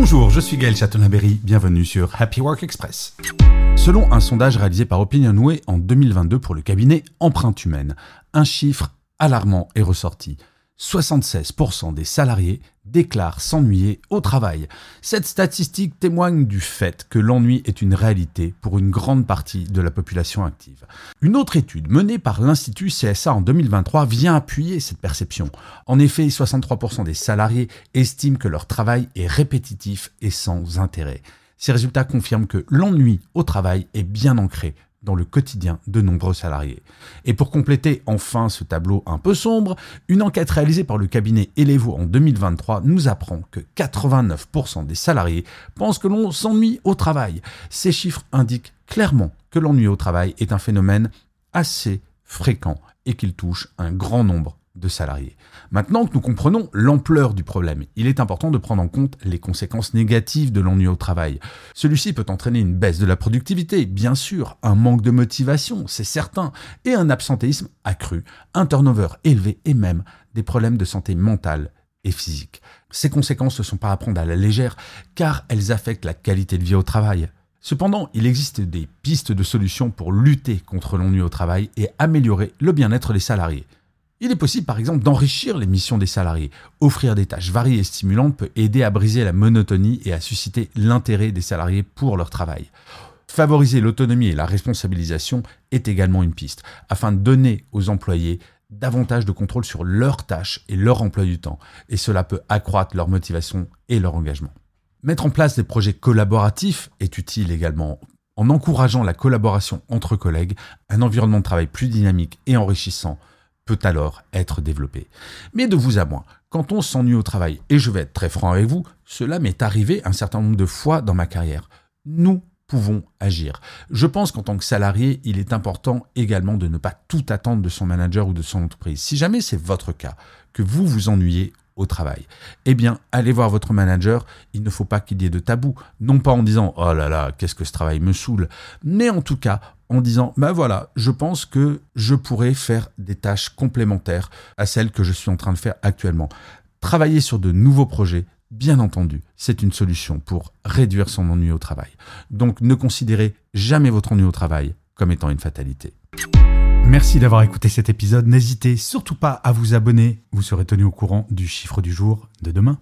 Bonjour, je suis Gaël Chatonaberry, bienvenue sur Happy Work Express. Selon un sondage réalisé par Opinionway en 2022 pour le cabinet Empreinte Humaine, un chiffre alarmant est ressorti. 76% des salariés déclarent s'ennuyer au travail. Cette statistique témoigne du fait que l'ennui est une réalité pour une grande partie de la population active. Une autre étude menée par l'Institut CSA en 2023 vient appuyer cette perception. En effet, 63% des salariés estiment que leur travail est répétitif et sans intérêt. Ces résultats confirment que l'ennui au travail est bien ancré dans le quotidien de nombreux salariés. Et pour compléter enfin ce tableau un peu sombre, une enquête réalisée par le cabinet Elevo en 2023 nous apprend que 89% des salariés pensent que l'on s'ennuie au travail. Ces chiffres indiquent clairement que l'ennui au travail est un phénomène assez fréquent et qu'il touche un grand nombre de salariés. Maintenant que nous comprenons l'ampleur du problème, il est important de prendre en compte les conséquences négatives de l'ennui au travail. Celui-ci peut entraîner une baisse de la productivité, bien sûr, un manque de motivation, c'est certain, et un absentéisme accru, un turnover élevé et même des problèmes de santé mentale et physique. Ces conséquences ne sont pas à prendre à la légère car elles affectent la qualité de vie au travail. Cependant, il existe des pistes de solutions pour lutter contre l'ennui au travail et améliorer le bien-être des salariés. Il est possible par exemple d'enrichir les missions des salariés. Offrir des tâches variées et stimulantes peut aider à briser la monotonie et à susciter l'intérêt des salariés pour leur travail. Favoriser l'autonomie et la responsabilisation est également une piste, afin de donner aux employés davantage de contrôle sur leurs tâches et leur emploi du temps, et cela peut accroître leur motivation et leur engagement. Mettre en place des projets collaboratifs est utile également. En encourageant la collaboration entre collègues, un environnement de travail plus dynamique et enrichissant peut alors être développé. Mais de vous à moi, quand on s'ennuie au travail, et je vais être très franc avec vous, cela m'est arrivé un certain nombre de fois dans ma carrière. Nous pouvons agir. Je pense qu'en tant que salarié, il est important également de ne pas tout attendre de son manager ou de son entreprise. Si jamais c'est votre cas, que vous vous ennuyez au travail. Eh bien, allez voir votre manager. Il ne faut pas qu'il y ait de tabou. Non pas en disant oh là là, qu'est-ce que ce travail me saoule, mais en tout cas en disant ben voilà, je pense que je pourrais faire des tâches complémentaires à celles que je suis en train de faire actuellement. Travailler sur de nouveaux projets, bien entendu, c'est une solution pour réduire son ennui au travail. Donc ne considérez jamais votre ennui au travail comme étant une fatalité. Merci d'avoir écouté cet épisode. N'hésitez surtout pas à vous abonner. Vous serez tenu au courant du chiffre du jour de demain.